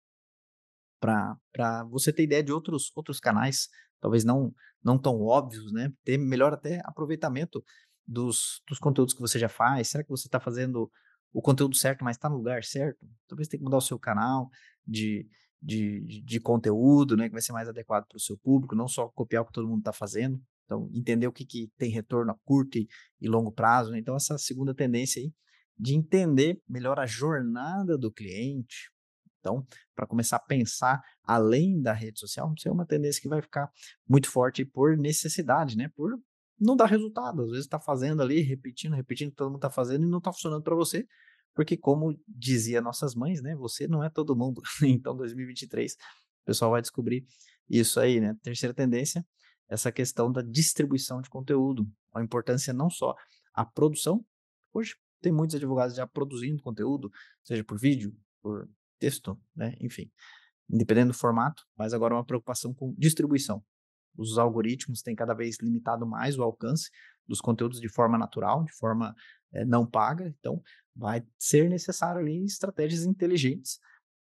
Para você ter ideia de outros, outros canais, talvez não, não tão óbvios, né? Ter melhor até aproveitamento dos, dos conteúdos que você já faz. Será que você está fazendo o conteúdo certo, mas está no lugar certo? Talvez tenha que mudar o seu canal de, de, de conteúdo, né? Que vai ser mais adequado para o seu público, não só copiar o que todo mundo está fazendo. Então, entender o que, que tem retorno a curto e, e longo prazo. Né? Então, essa segunda tendência aí de entender melhor a jornada do cliente. Então, para começar a pensar além da rede social, isso é uma tendência que vai ficar muito forte por necessidade, né? Por não dar resultado. Às vezes está fazendo ali, repetindo, repetindo, todo mundo está fazendo e não está funcionando para você, porque como dizia nossas mães, né? Você não é todo mundo. então, 2023, o pessoal vai descobrir isso aí, né? Terceira tendência, essa questão da distribuição de conteúdo. A importância não só a produção, hoje tem muitos advogados já produzindo conteúdo, seja por vídeo, por texto, né? enfim, independendo do formato, mas agora uma preocupação com distribuição. Os algoritmos têm cada vez limitado mais o alcance dos conteúdos de forma natural, de forma não paga, então vai ser necessário ali estratégias inteligentes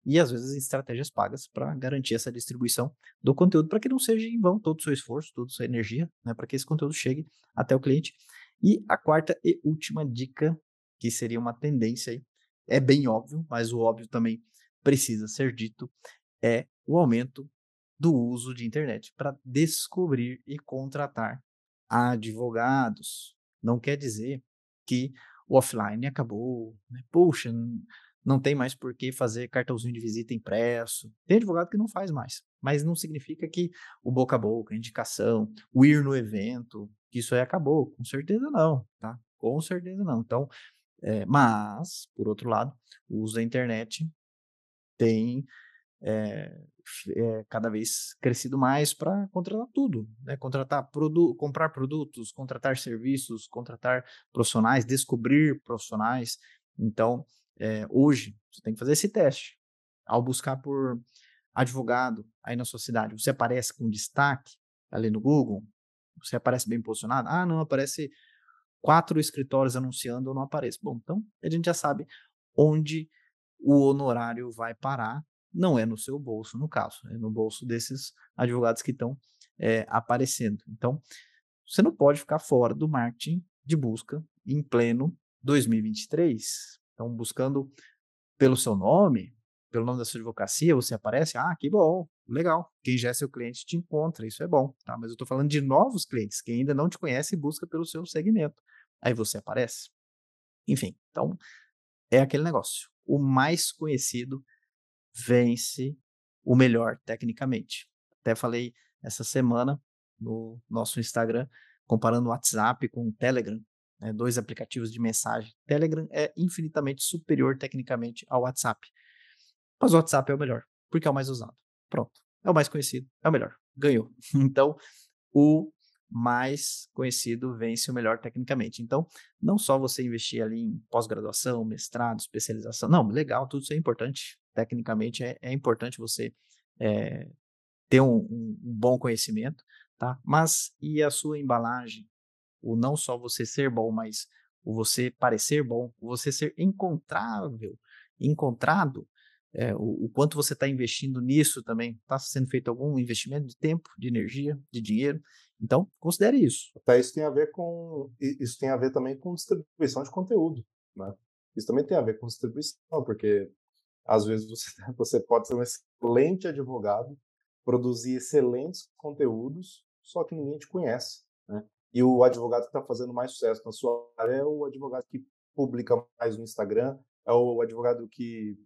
e às vezes estratégias pagas para garantir essa distribuição do conteúdo, para que não seja em vão todo o seu esforço, toda a sua energia, né, para que esse conteúdo chegue até o cliente. E a quarta e última dica, que seria uma tendência aí, é bem óbvio, mas o óbvio também precisa ser dito, é o aumento do uso de internet para descobrir e contratar advogados. Não quer dizer que o offline acabou, né? Puxa, não tem mais por que fazer cartãozinho de visita impresso. Tem advogado que não faz mais, mas não significa que o boca a boca, a indicação, o ir no evento, que isso aí acabou. Com certeza não, tá? Com certeza não. Então, é, mas, por outro lado, o uso da internet tem é, é, cada vez crescido mais para contratar tudo, né? contratar produ comprar produtos, contratar serviços, contratar profissionais, descobrir profissionais. Então, é, hoje, você tem que fazer esse teste. Ao buscar por advogado aí na sua cidade, você aparece com destaque ali no Google? Você aparece bem posicionado? Ah, não, aparece quatro escritórios anunciando, eu não apareço. Bom, então a gente já sabe onde o honorário vai parar. Não é no seu bolso, no caso, é no bolso desses advogados que estão é, aparecendo. Então, você não pode ficar fora do marketing de busca em pleno 2023. Então, buscando pelo seu nome, pelo nome da sua advocacia, você aparece, ah, que bom, legal. Quem já é seu cliente te encontra, isso é bom, tá? Mas eu estou falando de novos clientes, que ainda não te conhece e busca pelo seu segmento. Aí você aparece. Enfim, então é aquele negócio. O mais conhecido vence o melhor tecnicamente. Até falei essa semana no nosso Instagram, comparando o WhatsApp com o Telegram né, dois aplicativos de mensagem. Telegram é infinitamente superior tecnicamente ao WhatsApp. Mas o WhatsApp é o melhor, porque é o mais usado. Pronto. É o mais conhecido, é o melhor. Ganhou. Então, o mais conhecido vence o melhor tecnicamente. Então, não só você investir ali em pós-graduação, mestrado, especialização. Não, legal, tudo isso é importante. Tecnicamente é, é importante você é, ter um, um, um bom conhecimento, tá? Mas e a sua embalagem? o não só você ser bom, mas o você parecer bom, o você ser encontrável, encontrado, é, o, o, quanto você está investindo nisso também, está sendo feito algum investimento de tempo, de energia, de dinheiro. Então, considere isso. Até isso tem a ver com isso tem a ver também com distribuição de conteúdo, né? Isso também tem a ver com distribuição, porque às vezes você, você pode ser um excelente advogado, produzir excelentes conteúdos, só que ninguém te conhece, né? E o advogado que está fazendo mais sucesso na sua área é o advogado que publica mais no Instagram, é o advogado que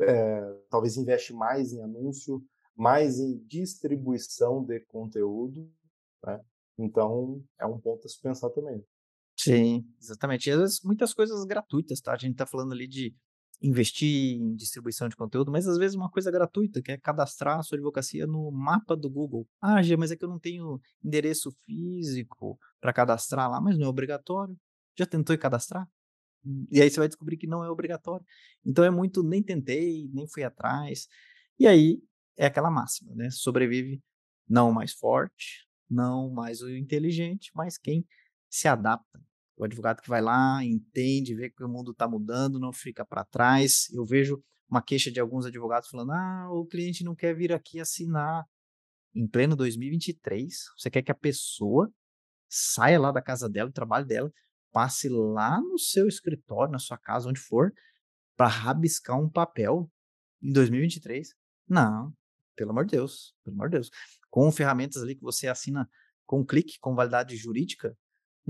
é, talvez investe mais em anúncio, mais em distribuição de conteúdo, né? Então, é um ponto a se pensar também. Sim, exatamente. E às vezes muitas coisas gratuitas, tá? A gente está falando ali de investir em distribuição de conteúdo, mas às vezes uma coisa gratuita, que é cadastrar a sua advocacia no mapa do Google. Ah, Gê, mas é que eu não tenho endereço físico para cadastrar lá, mas não é obrigatório. Já tentou cadastrar? E aí você vai descobrir que não é obrigatório. Então é muito, nem tentei, nem fui atrás. E aí é aquela máxima, né? Sobrevive não mais forte, não mais o inteligente, mas quem se adapta O advogado que vai lá, entende, vê que o mundo está mudando, não fica para trás. Eu vejo uma queixa de alguns advogados falando: ah, o cliente não quer vir aqui assinar. Em pleno 2023, você quer que a pessoa saia lá da casa dela, do trabalho dela, passe lá no seu escritório, na sua casa, onde for, para rabiscar um papel em 2023? Não, pelo amor de Deus, pelo amor de Deus. Com ferramentas ali que você assina com clique, com validade jurídica,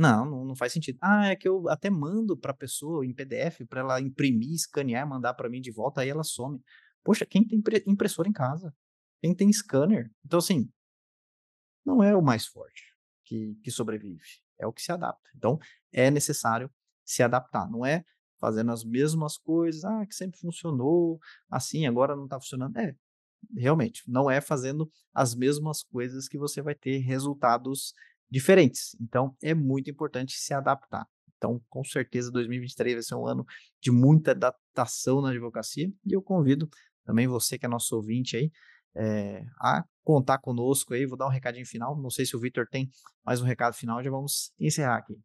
não, não, não faz sentido. Ah, é que eu até mando para a pessoa em PDF para ela imprimir, escanear, mandar para mim de volta, aí ela some. Poxa, quem tem impressora em casa? Quem tem scanner? Então, assim, não é o mais forte que, que sobrevive, é o que se adapta. Então, é necessário se adaptar, não é fazendo as mesmas coisas, ah, que sempre funcionou, assim, agora não está funcionando. É, realmente, não é fazendo as mesmas coisas que você vai ter resultados diferentes. Então, é muito importante se adaptar. Então, com certeza, 2023 vai ser um ano de muita adaptação na advocacia e eu convido também você que é nosso ouvinte aí é, a contar conosco aí. Vou dar um recadinho final. Não sei se o Victor tem mais um recado final. Já vamos encerrar aqui.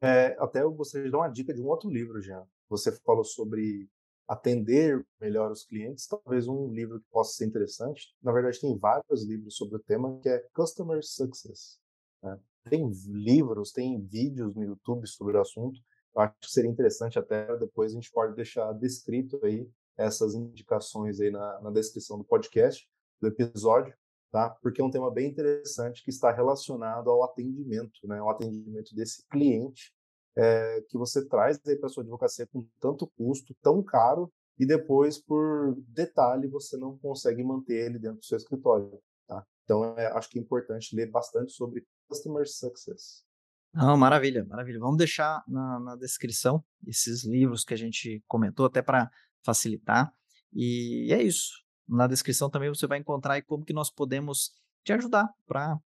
É, até eu gostaria de dar uma dica de um outro livro, Jean. Você falou sobre atender melhor os clientes, talvez um livro que possa ser interessante. Na verdade, tem vários livros sobre o tema, que é Customer Success. Né? Tem livros, tem vídeos no YouTube sobre o assunto. Eu acho que seria interessante até depois a gente pode deixar descrito aí essas indicações aí na, na descrição do podcast, do episódio, tá? Porque é um tema bem interessante que está relacionado ao atendimento, né? O atendimento desse cliente é, que você traz para sua advocacia com tanto custo, tão caro, e depois, por detalhe, você não consegue manter ele dentro do seu escritório. Tá? Então, é, acho que é importante ler bastante sobre Customer Success. Não, maravilha, maravilha. Vamos deixar na, na descrição esses livros que a gente comentou, até para facilitar. E é isso. Na descrição também você vai encontrar como que nós podemos te ajudar para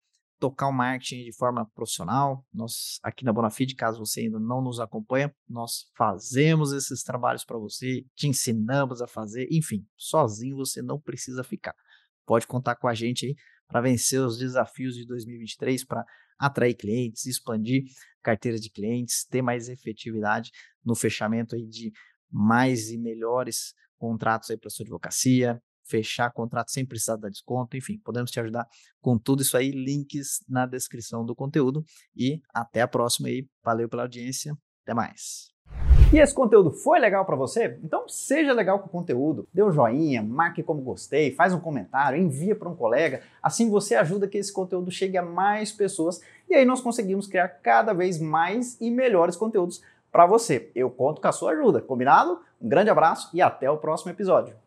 tocar o marketing de forma profissional. Nós, aqui na Bonafide, caso você ainda não nos acompanha, nós fazemos esses trabalhos para você, te ensinamos a fazer, enfim, sozinho você não precisa ficar. Pode contar com a gente aí para vencer os desafios de 2023, para atrair clientes, expandir carteira de clientes, ter mais efetividade no fechamento aí de mais e melhores contratos aí para sua advocacia, fechar contrato sem precisar dar desconto, enfim, podemos te ajudar com tudo isso aí, links na descrição do conteúdo e até a próxima aí, valeu pela audiência, até mais. E esse conteúdo foi legal para você? Então seja legal com o conteúdo, dê um joinha, marque como gostei, faz um comentário, envia para um colega, assim você ajuda que esse conteúdo chegue a mais pessoas e aí nós conseguimos criar cada vez mais e melhores conteúdos para você. Eu conto com a sua ajuda, combinado? Um grande abraço e até o próximo episódio.